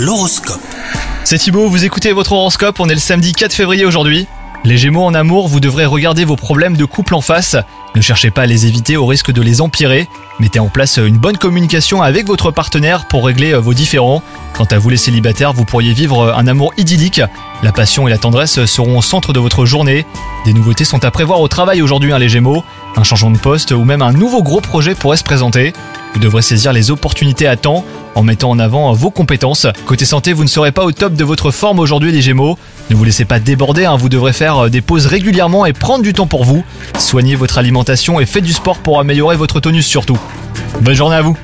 L'horoscope. C'est Thibaut, vous écoutez votre horoscope, on est le samedi 4 février aujourd'hui. Les Gémeaux en amour, vous devrez regarder vos problèmes de couple en face. Ne cherchez pas à les éviter au risque de les empirer. Mettez en place une bonne communication avec votre partenaire pour régler vos différends. Quant à vous les célibataires, vous pourriez vivre un amour idyllique. La passion et la tendresse seront au centre de votre journée. Des nouveautés sont à prévoir au travail aujourd'hui, hein, les Gémeaux. Un changement de poste ou même un nouveau gros projet pourrait se présenter. Vous devrez saisir les opportunités à temps en mettant en avant vos compétences. Côté santé, vous ne serez pas au top de votre forme aujourd'hui les Gémeaux. Ne vous laissez pas déborder, hein, vous devrez faire des pauses régulièrement et prendre du temps pour vous. Soignez votre alimentation et faites du sport pour améliorer votre tonus surtout. Bonne journée à vous